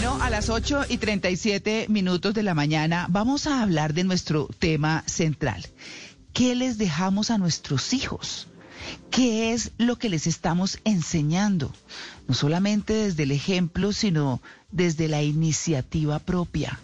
Bueno, a las 8 y 37 minutos de la mañana vamos a hablar de nuestro tema central. ¿Qué les dejamos a nuestros hijos? ¿Qué es lo que les estamos enseñando? No solamente desde el ejemplo, sino desde la iniciativa propia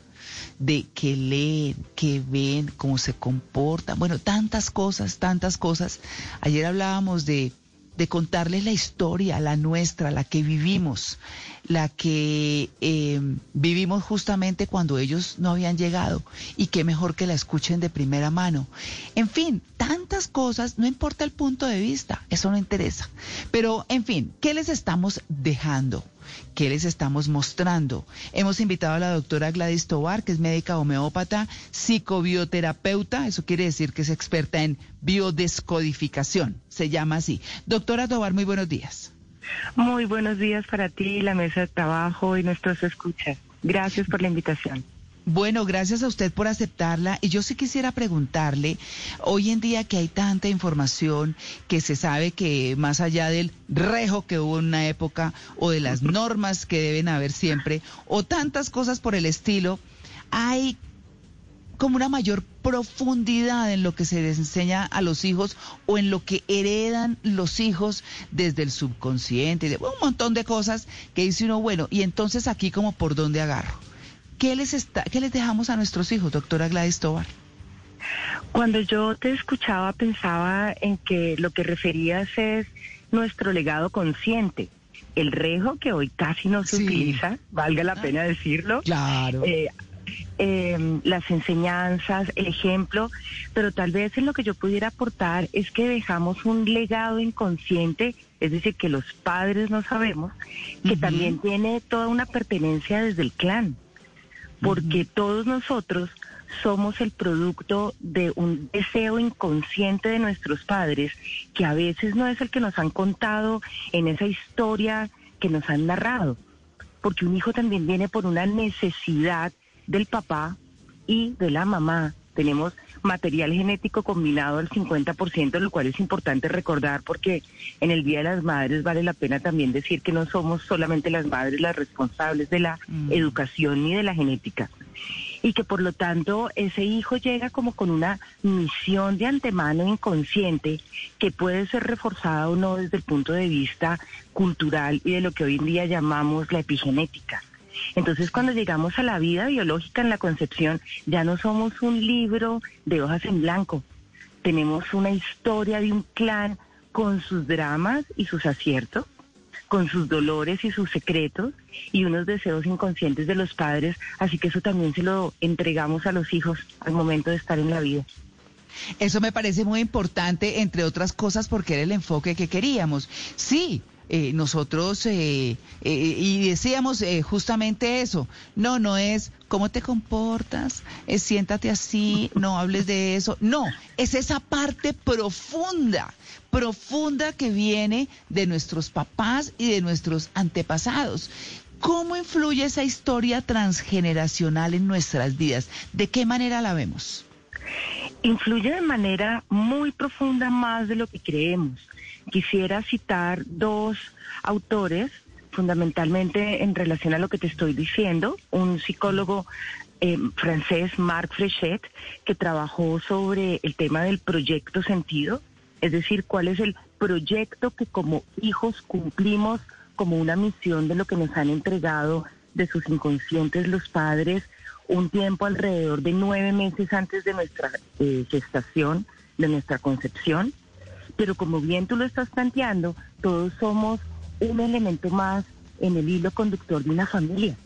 de que leen, que ven, cómo se comportan. Bueno, tantas cosas, tantas cosas. Ayer hablábamos de, de contarles la historia, la nuestra, la que vivimos, la que eh, vivimos justamente cuando ellos no habían llegado. Y qué mejor que la escuchen de primera mano. En fin, tantas cosas, no importa el punto de vista, eso no interesa. Pero, en fin, ¿qué les estamos dejando? ¿Qué les estamos mostrando? Hemos invitado a la doctora Gladys Tobar, que es médica homeópata, psicobioterapeuta, eso quiere decir que es experta en biodescodificación, se llama así. Doctora Tobar, muy buenos días. Muy buenos días para ti, la mesa de trabajo y nuestros escuchas. Gracias por la invitación. Bueno, gracias a usted por aceptarla. Y yo sí quisiera preguntarle, hoy en día que hay tanta información, que se sabe que más allá del rejo que hubo en una época, o de las normas que deben haber siempre, o tantas cosas por el estilo, hay como una mayor profundidad en lo que se les enseña a los hijos o en lo que heredan los hijos desde el subconsciente, de un montón de cosas que dice uno, bueno, y entonces aquí como por dónde agarro. ¿Qué les, está, ¿Qué les dejamos a nuestros hijos, doctora Gladys Tobar? Cuando yo te escuchaba pensaba en que lo que referías es nuestro legado consciente. El rejo que hoy casi no se Sí. utiliza, valga la pena decirlo. Claro. Eh, eh, las enseñanzas, el ejemplo, pero tal vez en lo que yo pudiera aportar es que dejamos un legado inconsciente, es decir, que los padres no sabemos, que también tiene toda una pertenencia desde el clan, porque todos nosotros somos el producto de un deseo inconsciente de nuestros padres, que a veces no es el que nos han contado en esa historia que nos han narrado porque un hijo también viene por una necesidad del papá y de la mamá. Tenemos material genético combinado al 50%, lo cual es importante recordar porque en el Día de las Madres vale la pena también decir que no somos solamente las madres las responsables de la Mm. educación ni de la genética. Y que por lo tanto ese hijo llega como con una misión de antemano inconsciente que puede ser reforzada o no desde el punto de vista cultural y de lo que hoy en día llamamos la epigenética. Entonces, cuando llegamos a la vida biológica en la concepción, ya no somos un libro de hojas en blanco. Tenemos una historia de un clan con sus dramas y sus aciertos, con sus dolores y sus secretos y unos deseos inconscientes de los padres. Así que eso también se lo entregamos a los hijos al momento de estar en la vida. Eso me parece muy importante, entre otras cosas, porque era el enfoque que queríamos. Sí, eh, nosotros, eh, eh, y decíamos eh, justamente eso, no, no es cómo te comportas, siéntate así, no hables de eso, no, es esa parte profunda, profunda que viene de nuestros papás y de nuestros antepasados. ¿Cómo influye esa historia transgeneracional en nuestras vidas? ¿De qué manera la vemos? influye de manera muy profunda más de lo que creemos. Quisiera citar dos autores, fundamentalmente en relación a lo que te estoy diciendo, un psicólogo eh, francés, Marc Frechet, que trabajó sobre el tema del proyecto sentido, es decir, cuál es el proyecto que como hijos cumplimos como una misión de lo que nos han entregado de sus inconscientes los padres un tiempo alrededor de nueve meses antes de nuestra eh, gestación, de nuestra concepción. Pero como bien tú lo estás planteando, todos somos un elemento más en el hilo conductor de una familia,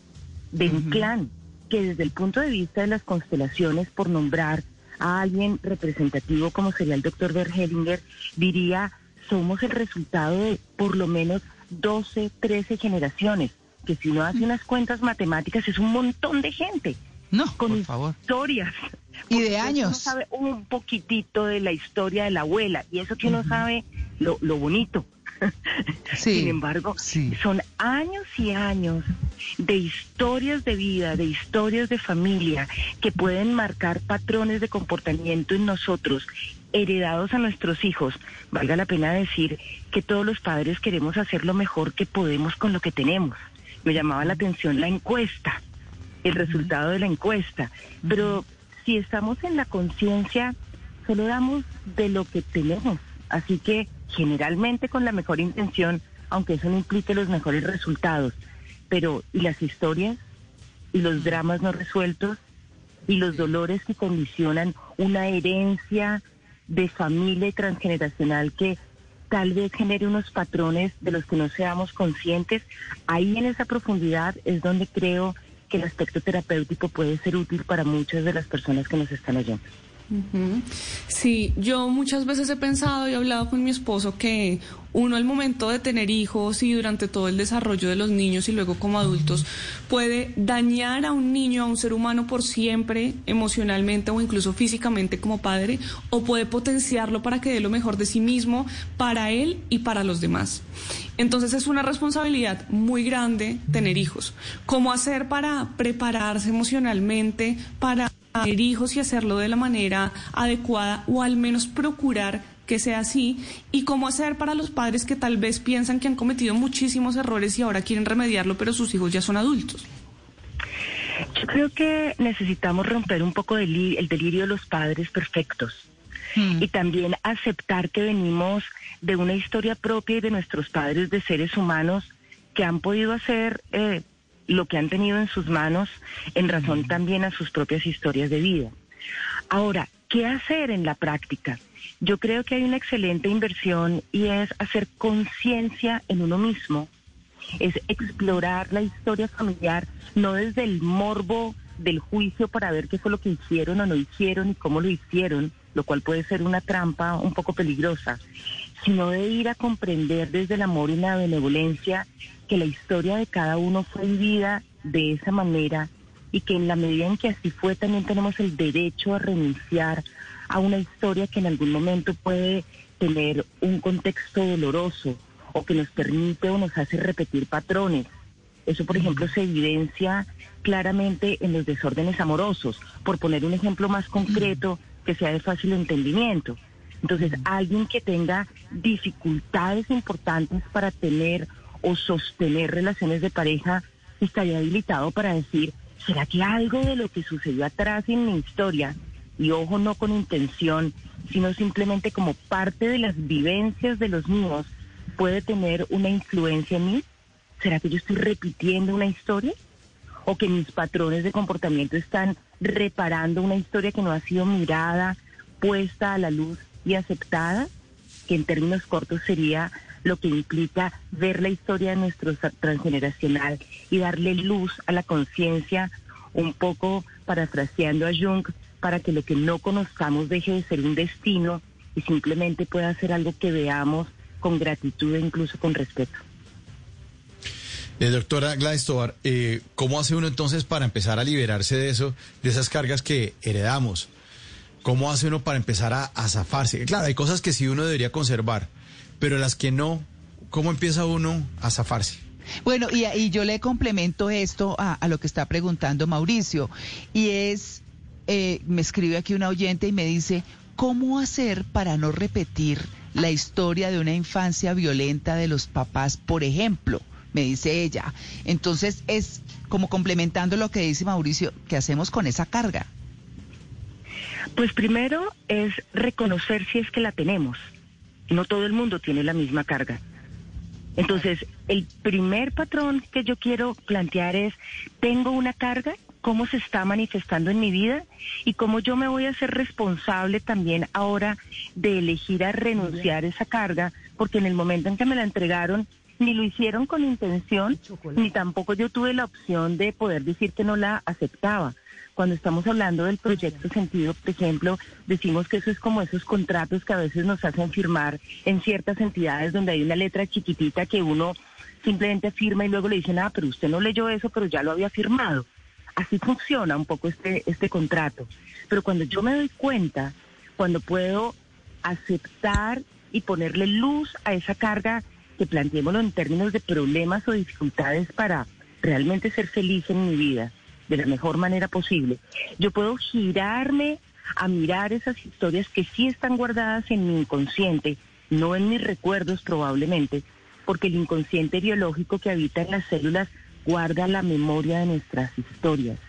de un clan, que desde el punto de vista de las constelaciones, por nombrar a alguien representativo como sería el doctor Bergelinger, diría, somos el resultado de por lo menos 12, 13 generaciones, que si uno hace unas cuentas matemáticas es un montón de gente. No, con por favor. historias. Y de años. Uno sabe un poquitito de la historia de la abuela y eso que uno sabe lo, lo bonito. Sí, Sin embargo, sí. son años y años de historias de vida, de historias de familia que pueden marcar patrones de comportamiento en nosotros, heredados a nuestros hijos. Valga la pena decir que todos los padres queremos hacer lo mejor que podemos con lo que tenemos. Me llamaba la atención la encuesta, el resultado de la encuesta. Pero si estamos en la conciencia, solo damos de lo que tenemos. Así que generalmente con la mejor intención, aunque eso no implique los mejores resultados. Pero, ¿y las historias? ¿Y los dramas no resueltos? ¿Y los dolores que condicionan una herencia de familia y transgeneracional que tal vez genere unos patrones de los que no seamos conscientes? Ahí en esa profundidad es donde creo que el aspecto terapéutico puede ser útil para muchas de las personas que nos están oyendo. Sí, yo muchas veces he pensado y he hablado con mi esposo que uno al momento de tener hijos y durante todo el desarrollo de los niños y luego como adultos puede dañar a un niño, a un ser humano por siempre, emocionalmente o incluso físicamente como padre, o puede potenciarlo para que dé lo mejor de sí mismo para él y para los demás. Entonces es una responsabilidad muy grande tener hijos. ¿Cómo hacer para prepararse emocionalmente para tener hijos y hacerlo de la manera adecuada o al menos procurar que sea así. Y cómo hacer para los padres que tal vez piensan que han cometido muchísimos errores y ahora quieren remediarlo, pero sus hijos ya son adultos. Yo creo que necesitamos romper un poco del el delirio de los padres perfectos. Y también aceptar que venimos de una historia propia y de nuestros padres de seres humanos que han podido hacer eh, lo que han tenido en sus manos en razón también a sus propias historias de vida. Ahora, ¿qué hacer en la práctica? Yo creo que hay una excelente inversión y es hacer conciencia en uno mismo, es explorar la historia familiar, no desde el morbo del juicio para ver qué fue lo que hicieron o no hicieron y cómo lo hicieron, lo cual puede ser una trampa un poco peligrosa, sino de ir a comprender desde el amor y la benevolencia que la historia de cada uno fue vivida de esa manera y que en la medida en que así fue también tenemos el derecho a renunciar a una historia que en algún momento puede tener un contexto doloroso o que nos permite o nos hace repetir patrones. Eso, por ejemplo, se evidencia claramente en los desórdenes amorosos, por poner un ejemplo más concreto que sea de fácil entendimiento. Entonces, alguien que tenga dificultades importantes para tener o sostener relaciones de pareja estaría habilitado para decir, ¿será que algo de lo que sucedió atrás en mi historia, y ojo no con intención, sino simplemente como parte de las vivencias de los míos, puede tener una influencia en mí? ¿Será que yo estoy repitiendo una historia? ¿O que mis patrones de comportamiento están reparando una historia que no ha sido mirada, puesta a la luz y aceptada? Que en términos cortos sería lo que implica ver la historia de nuestro transgeneracional y darle luz a la conciencia, un poco parafraseando a Jung, para que lo que no conozcamos deje de ser un destino y simplemente pueda ser algo que veamos con gratitud e incluso con respeto. Eh, doctora Gladys Tovar, eh, ¿cómo hace uno entonces para empezar a liberarse de eso, de esas cargas que heredamos? ¿Cómo hace uno para empezar a, a zafarse? Claro, hay cosas que sí uno debería conservar, pero las que no, ¿cómo empieza uno a zafarse? Bueno, y, y yo le complemento esto a, a lo que está preguntando Mauricio, y es, eh, me escribe aquí una oyente y me dice, ¿cómo hacer para no repetir la historia de una infancia violenta de los papás, por ejemplo? Me dice ella. Entonces es como complementando lo que dice Mauricio, ¿qué hacemos con esa carga? Pues primero es reconocer si es que la tenemos. No todo el mundo tiene la misma carga. Entonces, el primer patrón que yo quiero plantear es, ¿tengo una carga? ¿Cómo se está manifestando en mi vida? Y cómo yo me voy a ser responsable también ahora de elegir a renunciar a esa carga, porque en el momento en que me la entregaron, ni lo hicieron con intención, ni tampoco yo tuve la opción de poder decir que no la aceptaba. Cuando estamos hablando del proyecto sentido, por ejemplo, decimos que eso es como esos contratos que a veces nos hacen firmar en ciertas entidades donde hay una letra chiquitita que uno simplemente firma y luego le dicen, ah, pero usted no leyó eso, pero ya lo había firmado. Así funciona un poco este, este contrato. Pero cuando yo me doy cuenta, cuando puedo aceptar y ponerle luz a esa carga, que planteémoslo en términos de problemas o dificultades para realmente ser feliz en mi vida de la mejor manera posible, yo puedo girarme a mirar esas historias que sí están guardadas en mi inconsciente, no en mis recuerdos probablemente, porque el inconsciente biológico que habita en las células guarda la memoria de nuestras historias.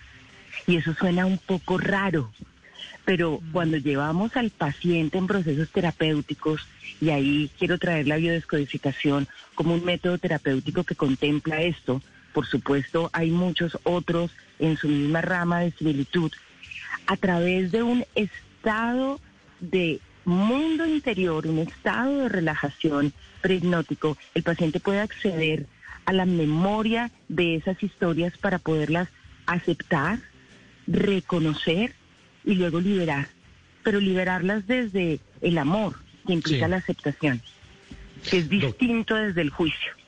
Y eso suena un poco raro, pero cuando llevamos al paciente en procesos terapéuticos, y ahí quiero traer la biodescodificación como un método terapéutico que contempla esto, por supuesto hay muchos otros en su misma rama de similitud, a través de un estado de mundo interior, un estado de relajación prehipnótico, el paciente puede acceder a la memoria de esas historias para poderlas aceptar, reconocer y luego liberar, pero liberarlas desde el amor, que implica la aceptación, que es distinto desde el juicio.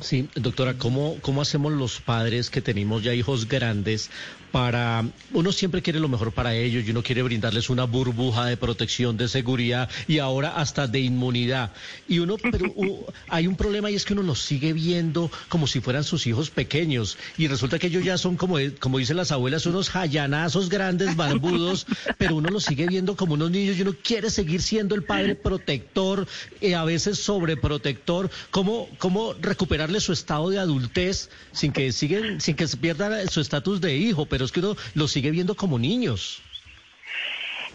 Sí, doctora, ¿cómo, ¿cómo hacemos los padres que tenemos ya hijos grandes para, uno siempre quiere lo mejor para ellos y uno quiere brindarles una burbuja de protección, de seguridad y ahora hasta de inmunidad. Y uno, pero hay un problema y es que uno los sigue viendo como si fueran sus hijos pequeños y resulta que ellos ya son como, como dicen las abuelas, unos jayanazos grandes, barbudos, pero uno los sigue viendo como unos niños y uno quiere seguir siendo el padre protector, y a veces sobreprotector. ¿Cómo, cómo recuperarle su estado de adultez sin que siguen, sin que se pierda su estatus de hijo? pero es que uno los sigue viendo como niños.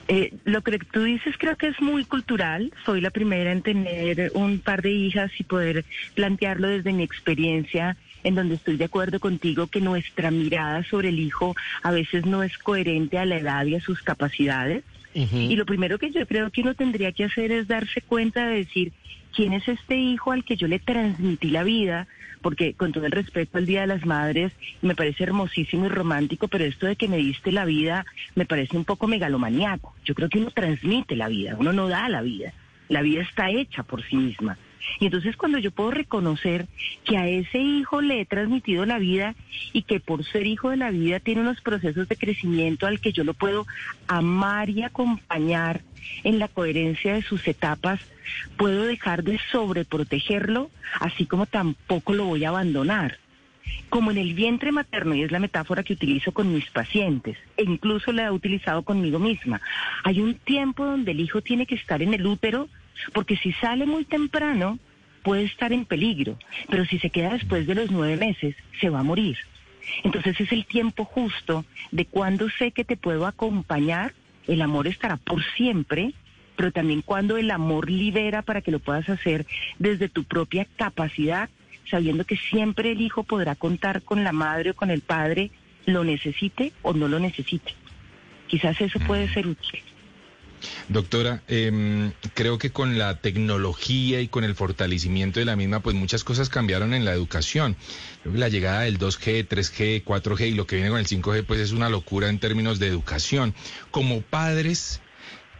Eh, lo que tú dices creo que es muy cultural. Soy la primera en tener un par de hijas y poder plantearlo desde mi experiencia, en donde estoy de acuerdo contigo que nuestra mirada sobre el hijo a veces no es coherente a la edad y a sus capacidades. Y lo primero que yo creo que uno tendría que hacer es darse cuenta de decir, ¿quién es este hijo al que yo le transmití la vida? Porque con todo el respeto al Día de las Madres, me parece hermosísimo y romántico, pero esto de que me diste la vida me parece un poco megalomaniaco. Yo creo que uno transmite la vida, uno no da la vida. La vida está hecha por sí misma. Y entonces cuando yo puedo reconocer que a ese hijo le he transmitido la vida y que por ser hijo de la vida tiene unos procesos de crecimiento al que yo lo puedo amar y acompañar en la coherencia de sus etapas, puedo dejar de sobreprotegerlo, así como tampoco lo voy a abandonar como en el vientre materno, y es la metáfora que utilizo con mis pacientes, e incluso la he utilizado conmigo misma. Hay un tiempo donde el hijo tiene que estar en el útero porque si sale muy temprano puede estar en peligro, pero si se queda después de los nueve meses se va a morir. Entonces es el tiempo justo de cuando sé que te puedo acompañar, el amor estará por siempre, pero también cuando el amor libera para que lo puedas hacer desde tu propia capacidad, sabiendo que siempre el hijo podrá contar con la madre o con el padre, lo necesite o no lo necesite. Quizás eso puede ser útil. Doctora, em, creo que con la tecnología y con el fortalecimiento de la misma, pues muchas cosas cambiaron en la educación. La llegada del 2G, 3G, 4G y lo que viene con el 5G, pues es una locura en términos de educación. Como padres,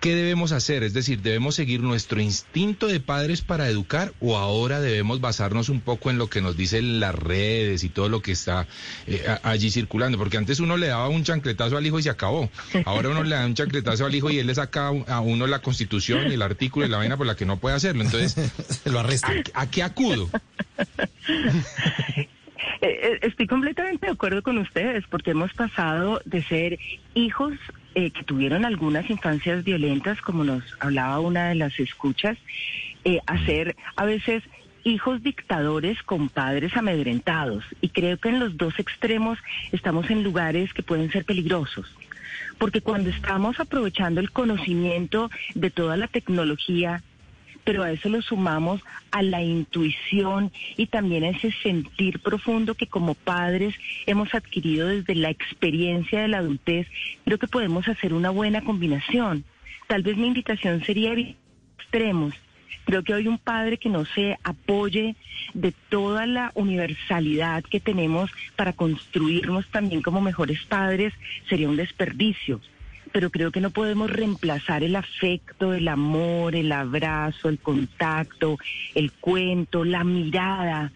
¿Qué debemos hacer? Es decir, ¿debemos seguir nuestro instinto de padres para educar o ahora debemos basarnos un poco en lo que nos dicen las redes y todo lo que está eh, allí circulando? Porque antes uno le daba un chancletazo al hijo y se acabó. Ahora uno le da un chancletazo al hijo y él le saca a uno la constitución el artículo y la vaina por la que no puede hacerlo. Entonces, lo arresta. ¿a, qué acudo? Eh, eh, estoy completamente de acuerdo con ustedes porque hemos pasado de ser hijos eh, que tuvieron algunas infancias violentas, como nos hablaba una de las escuchas, eh, a ser a veces hijos dictadores con padres amedrentados. Y creo que en los dos extremos estamos en lugares que pueden ser peligrosos. Porque cuando estamos aprovechando el conocimiento de toda la tecnología, pero a eso lo sumamos a la intuición y también a ese sentir profundo que como padres hemos adquirido desde la experiencia de la adultez, creo que podemos hacer una buena combinación. Tal vez mi invitación sería extremos. Creo que hoy un padre que no se apoye de toda la universalidad que tenemos para construirnos también como mejores padres sería un desperdicio pero creo que no podemos reemplazar el afecto, el amor, el abrazo, el contacto, el cuento, la mirada.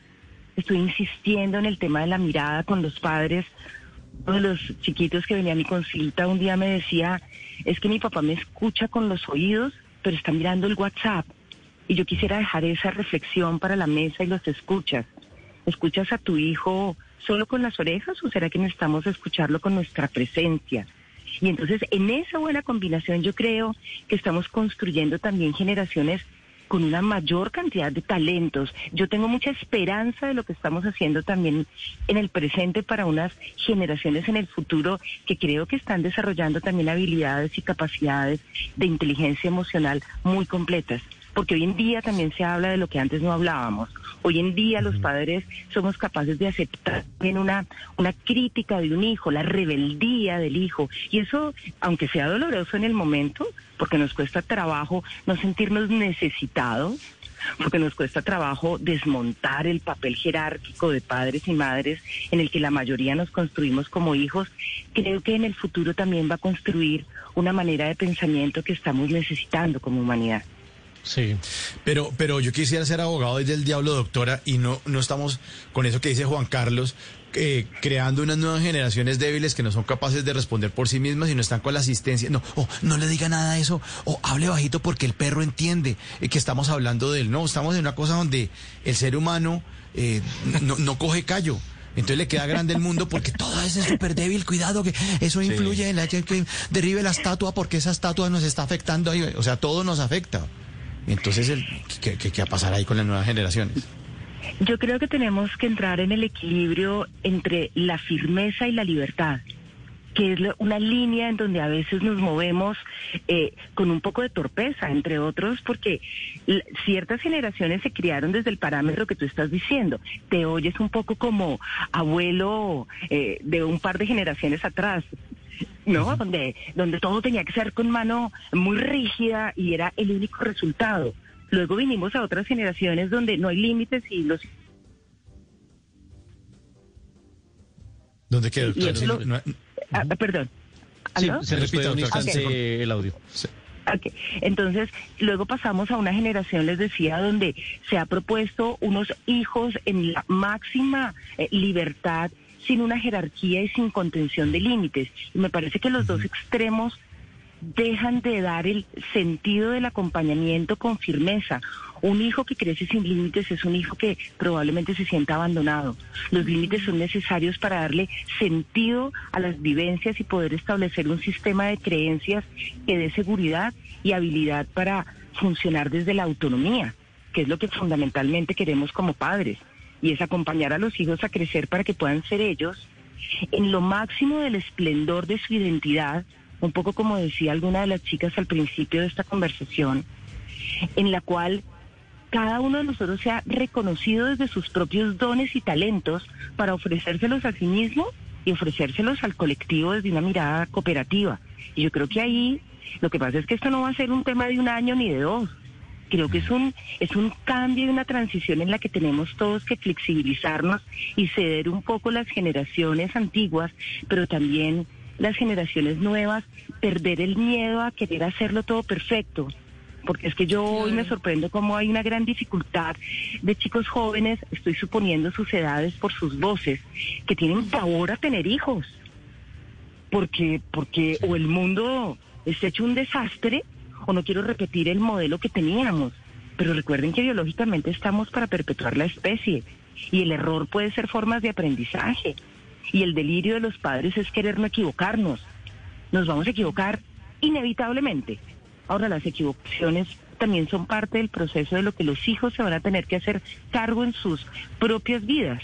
estoy insistiendo en el tema de la mirada con los padres. Uno de los chiquitos que venía a mi consulta un día me decía, es que mi papá me escucha con los oídos, pero está mirando el WhatsApp. Y yo quisiera dejar esa reflexión para la mesa y los escuchas. ¿Escuchas a tu hijo solo con las orejas o será que necesitamos escucharlo con nuestra presencia? Y entonces en esa buena combinación yo creo que estamos construyendo también generaciones con una mayor cantidad de talentos. Yo tengo mucha esperanza de lo que estamos haciendo también en el presente para unas generaciones en el futuro que creo que están desarrollando también habilidades y capacidades de inteligencia emocional muy completas porque hoy en día también se habla de lo que antes no hablábamos. Hoy en día los padres somos capaces de aceptar bien una, una crítica de un hijo, la rebeldía del hijo. Y eso, aunque sea doloroso en el momento, porque nos cuesta trabajo no sentirnos necesitados, porque nos cuesta trabajo desmontar el papel jerárquico de padres y madres en el que la mayoría nos construimos como hijos, creo que en el futuro también va a construir una manera de pensamiento que estamos necesitando como humanidad. Sí, pero, pero yo quisiera ser abogado desde el diablo, doctora, y no, no estamos con eso que dice Juan Carlos, eh, creando unas nuevas generaciones débiles que no son capaces de responder por sí mismas y no están con la asistencia. No, o no le diga nada a eso, o hable bajito porque el perro entiende eh, que estamos hablando de él. No, estamos en una cosa donde el ser humano eh, no, no coge callo. Entonces le queda grande el mundo porque todo es súper débil, cuidado que eso influye en la que derribe la estatua porque esa estatua nos está afectando ahí, o sea, todo nos afecta. Entonces, el, ¿qué, qué, va a pasar ahí con las nuevas generaciones? Yo creo que tenemos que entrar en el equilibrio entre la firmeza y la libertad que es una línea en donde a veces nos movemos eh, con un poco de torpeza, entre otros, porque ciertas generaciones se criaron desde el parámetro que tú estás diciendo. Te oyes un poco como abuelo eh, de un par de generaciones atrás. ¿No? Donde, donde todo tenía que ser con mano muy rígida y era el único resultado. Luego vinimos a otras generaciones donde no hay límites y los... ¿Dónde quedó? Ah, perdón. Sí, se repite un instante el audio. Okay. Entonces, luego pasamos a una generación, les decía, donde se ha propuesto unos hijos en la máxima eh, libertad sin una jerarquía y sin contención de límites. Y me parece que los dos extremos dejan de dar el sentido del acompañamiento con firmeza. Un hijo que crece sin límites es un hijo que probablemente se sienta abandonado. Los límites son necesarios para darle sentido a las vivencias y poder establecer un sistema de creencias que dé seguridad y habilidad para funcionar desde la autonomía, que es lo que fundamentalmente queremos como padres y es acompañar a los hijos a crecer para que puedan ser ellos en lo máximo del esplendor de su identidad, un poco como decía alguna de las chicas al principio de esta conversación, en la cual cada uno de nosotros sea reconocido desde sus propios dones y talentos para ofrecérselos a sí mismo y ofrecérselos al colectivo desde una mirada cooperativa. Y yo creo que ahí lo que pasa es que esto no va a ser un tema de un año ni de dos, Creo que es un, es un cambio y una transición en la que tenemos todos que flexibilizarnos y ceder un poco las generaciones antiguas, pero también las generaciones nuevas, perder el miedo a querer hacerlo todo perfecto. Porque es que yo hoy me sorprendo cómo hay una gran dificultad de chicos jóvenes, estoy suponiendo sus edades por sus voces, que tienen pavor a tener hijos. Porque, porque o el mundo está hecho un desastre o no quiero repetir el modelo que teníamos. Pero recuerden que biológicamente estamos para perpetuar la especie y el error puede ser formas de aprendizaje. Y el delirio de los padres es querer no equivocarnos. Nos vamos a equivocar inevitablemente. Ahora las equivocaciones también son parte del proceso de lo que los hijos se van a tener que hacer cargo en sus propias vidas.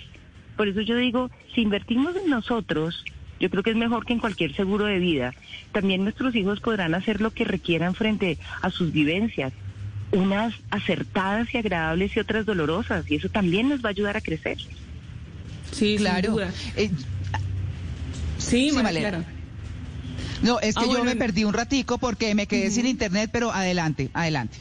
Por eso yo digo, si invertimos en nosotros, yo creo que es mejor que en cualquier seguro de vida. También nuestros hijos podrán hacer lo que requieran frente a sus vivencias, unas acertadas y agradables y otras dolorosas, y eso también nos va a ayudar a crecer. Sí, claro. Eh, sí, sí claro. No, es que ah, yo me perdí un ratico porque me quedé sin internet, pero adelante, adelante.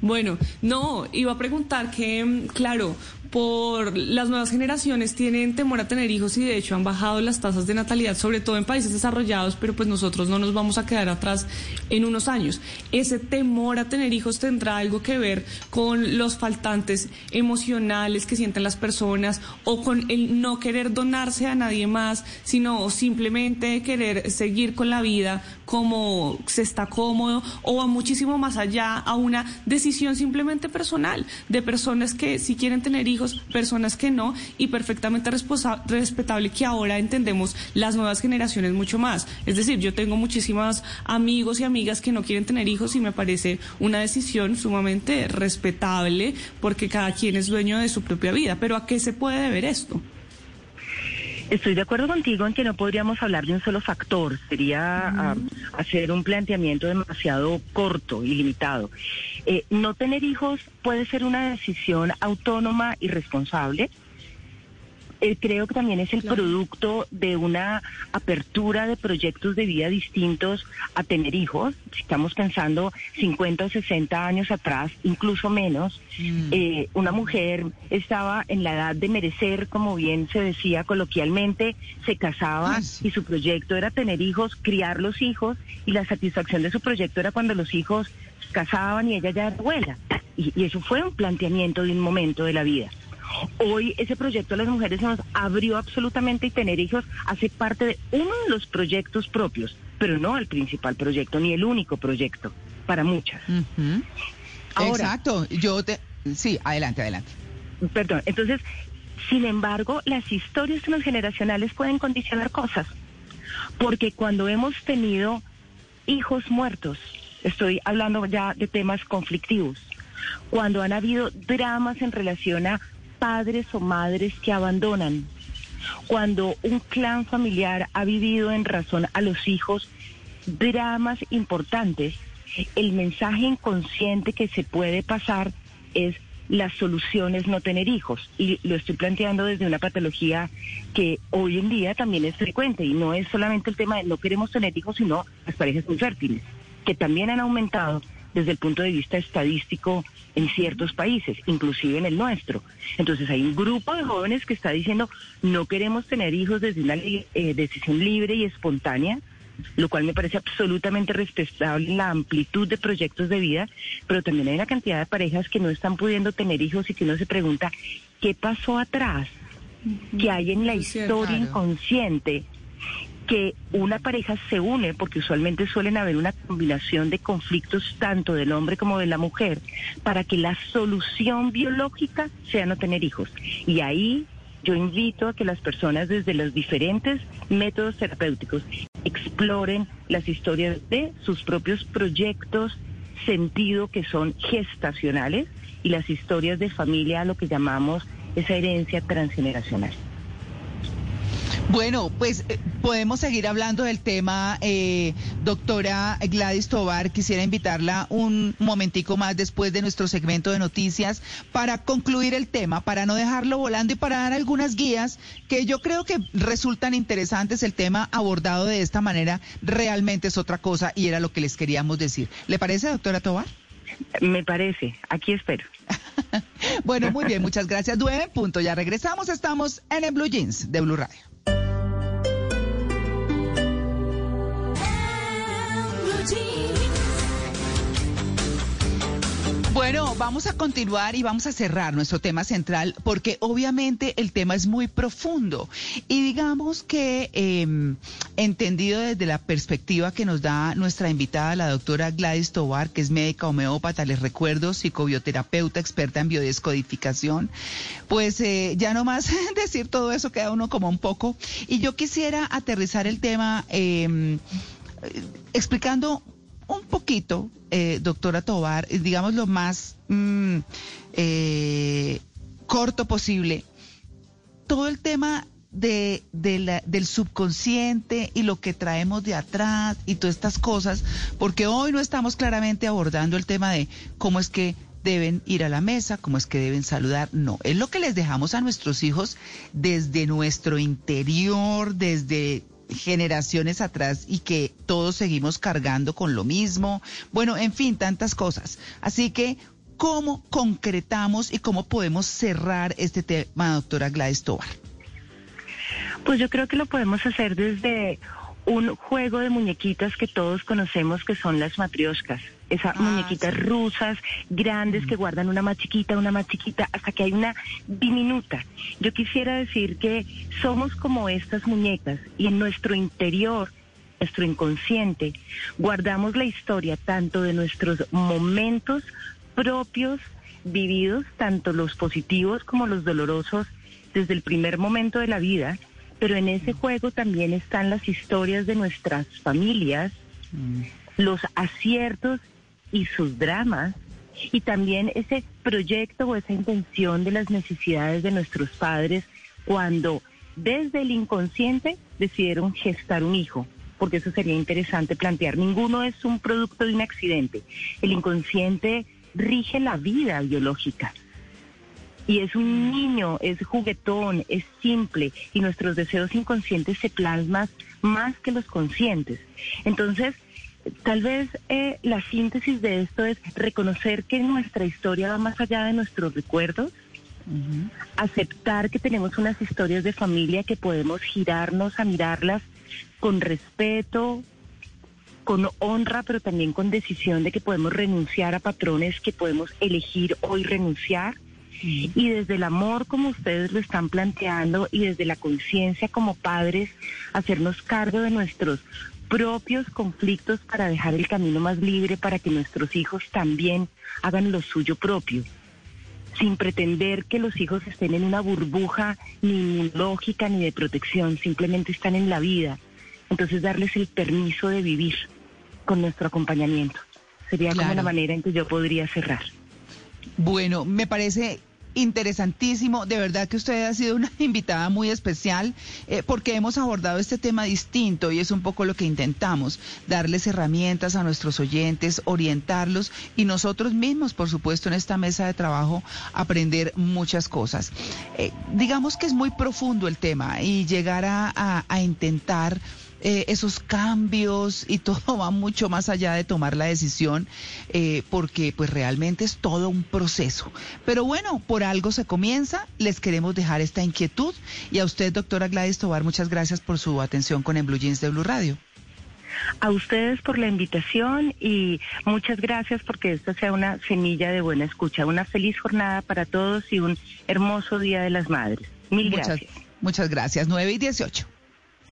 Bueno, no, iba a preguntar que, mm, claro, por las nuevas generaciones tienen temor a tener hijos y de hecho han bajado las tasas de natalidad, sobre todo en países desarrollados, pero pues nosotros no nos vamos a quedar atrás en unos años. Ese temor a tener hijos tendrá algo que ver con los faltantes emocionales que sienten las personas o con el no querer donarse a nadie más, sino simplemente querer seguir con la vida como se está cómodo o va muchísimo más allá a una simplemente personal de personas que si quieren tener hijos personas que no, y perfectamente respetable que ahora entendemos las nuevas generaciones mucho más. Es decir, yo tengo muchísimos amigos y amigas que no quieren tener hijos y me parece una decisión sumamente respetable porque cada quien es dueño de su propia vida. Pero ¿a qué se puede deber esto? Estoy de acuerdo contigo en que no podríamos hablar de un solo factor, sería ah, hacer un planteamiento demasiado corto y limitado. Eh, no tener hijos puede ser una decisión autónoma y responsable, eh, creo que también es el producto de una apertura de proyectos de vida distintos a tener hijos. Si estamos pensando 50 o 60 años atrás, incluso menos, mm. eh, una mujer estaba en la edad de merecer, como bien se decía coloquialmente, se casaba y su proyecto era tener hijos, criar los hijos y la satisfacción de su proyecto era cuando los hijos casaban y ella ya era abuela. y eso fue un planteamiento de un momento de la vida. Hoy ese proyecto de las mujeres se nos abrió absolutamente y tener hijos hace parte de uno de los proyectos propios, pero no el principal proyecto ni el único proyecto para muchas. Exacto, yo te... Sí, adelante, adelante. Perdón, entonces, sin embargo, las historias transgeneracionales pueden condicionar cosas, porque cuando hemos tenido hijos muertos, estoy hablando ya de temas conflictivos, cuando han habido dramas en relación a padres o madres que abandonan. Cuando un clan familiar ha vivido en razón a los hijos dramas importantes, el mensaje inconsciente que se puede pasar es las soluciones no tener hijos. Y lo estoy planteando desde una patología que hoy en día también es frecuente y no es solamente el tema de no queremos tener hijos, sino las parejas infértiles, que también han aumentado desde el punto de vista estadístico en ciertos países, inclusive en el nuestro. Entonces hay un grupo de jóvenes que está diciendo no queremos tener hijos desde una eh, decisión libre y espontánea, lo cual me parece absolutamente respetable la amplitud de proyectos de vida, pero también hay una cantidad de parejas que no están pudiendo tener hijos y que uno se pregunta, ¿qué pasó atrás? ¿Qué hay en la historia inconsciente que una pareja se une, porque usualmente suelen haber una combinación de conflictos tanto del hombre como de la mujer, para que la solución biológica sea no tener hijos. Y ahí yo invito a que las personas desde los diferentes métodos terapéuticos exploren las historias de sus propios proyectos, sentido que son gestacionales, y las historias de familia, lo que llamamos esa herencia transgeneracional. Bueno, pues eh, podemos seguir hablando del tema, eh, doctora Gladys Tobar. Quisiera invitarla un momentico más después de nuestro segmento de noticias para concluir el tema, para no dejarlo volando y para dar algunas guías que yo creo que resultan interesantes. El tema abordado de esta manera realmente es otra cosa y era lo que les queríamos decir. ¿Le parece, doctora Tobar? Me parece. Aquí espero. bueno, muy bien. Muchas gracias. Nueve punto. Ya regresamos. Estamos en el Blue Jeans de Blue Radio. Bueno, vamos a continuar y vamos a cerrar nuestro tema central porque obviamente el tema es muy profundo. Y digamos que em, entendido desde la perspectiva que nos da nuestra invitada, la doctora Gladys Tobar, que es médica homeópata, les recuerdo, psicobioterapeuta, experta en biodescodificación, pues eh, ya no más decir todo eso queda uno como un poco. Y yo quisiera aterrizar el tema em, explicando un poquito, eh, doctora Tobar, eh, digamos lo más mm, eh, corto posible, todo el tema de, del subconsciente y lo que traemos de atrás y todas estas cosas, porque hoy no estamos claramente abordando el tema de cómo es que deben ir a la mesa, cómo es que deben saludar. No, es lo que les dejamos a nuestros hijos desde nuestro interior, desde generaciones atrás y que todos seguimos cargando con lo mismo. Bueno, en fin, tantas cosas. Así que ¿Cómo concretamos y cómo podemos cerrar este tema, doctora Gladys Tobar? Pues yo creo que lo podemos hacer desde un juego de muñequitas que todos conocemos que son las matrioscas. Esas Ah, muñequitas sí. rusas, grandes, que guardan una más chiquita, una más chiquita, hasta que hay una diminuta. Yo quisiera decir que somos como estas muñecas y en nuestro interior, nuestro inconsciente, guardamos la historia tanto de nuestros momentos propios vividos, tanto los positivos como los dolorosos, desde el primer momento de la vida, pero en ese juego también están las historias de nuestras familias, los aciertos y sus dramas, y también ese proyecto o esa intención de las necesidades de nuestros padres cuando desde el inconsciente decidieron gestar un hijo, porque eso sería interesante plantear. Ninguno es un producto de un accidente. El inconsciente rige la vida biológica. Y es un niño, es juguetón, es simple y nuestros deseos inconscientes se plasman más que los conscientes. Entonces, tal vez eh, la síntesis de esto es reconocer que nuestra historia va más allá de nuestros recuerdos, aceptar que tenemos unas historias de familia que podemos girarnos a mirarlas con respeto, con honra, pero también con decisión de que podemos renunciar a patrones que podemos elegir hoy renunciar. Y desde el amor, como ustedes lo están planteando, y desde la conciencia como padres, hacernos cargo de nuestros propios conflictos para dejar el camino más libre para que nuestros hijos también hagan lo suyo propio sin pretender que los hijos estén en una burbuja ni lógica ni de protección, simplemente están en la vida. Entonces darles el permiso de vivir con nuestro acompañamiento. Sería como la manera en que yo podría cerrar. Bueno, me parece interesantísimo. De verdad que usted ha sido una invitada muy especial eh, porque hemos abordado este tema distinto y es un poco lo que intentamos, darles herramientas a nuestros oyentes, orientarlos y nosotros mismos, por supuesto, en esta mesa de trabajo, aprender muchas cosas. Eh, digamos que es muy profundo el tema y llegar a, intentar eh, esos cambios y todo va mucho más allá de tomar la decisión eh, porque pues realmente es todo un proceso. Pero bueno, por algo se comienza, les queremos dejar esta inquietud y a usted, doctora Gladys Tobar, muchas gracias por su atención con En Blue Jeans de Blue Radio. A ustedes por la invitación y muchas gracias porque esta sea una semilla de buena escucha. Una feliz jornada para todos y un hermoso Día de las Madres. Mil Muchas, gracias. muchas gracias. 9 y 18.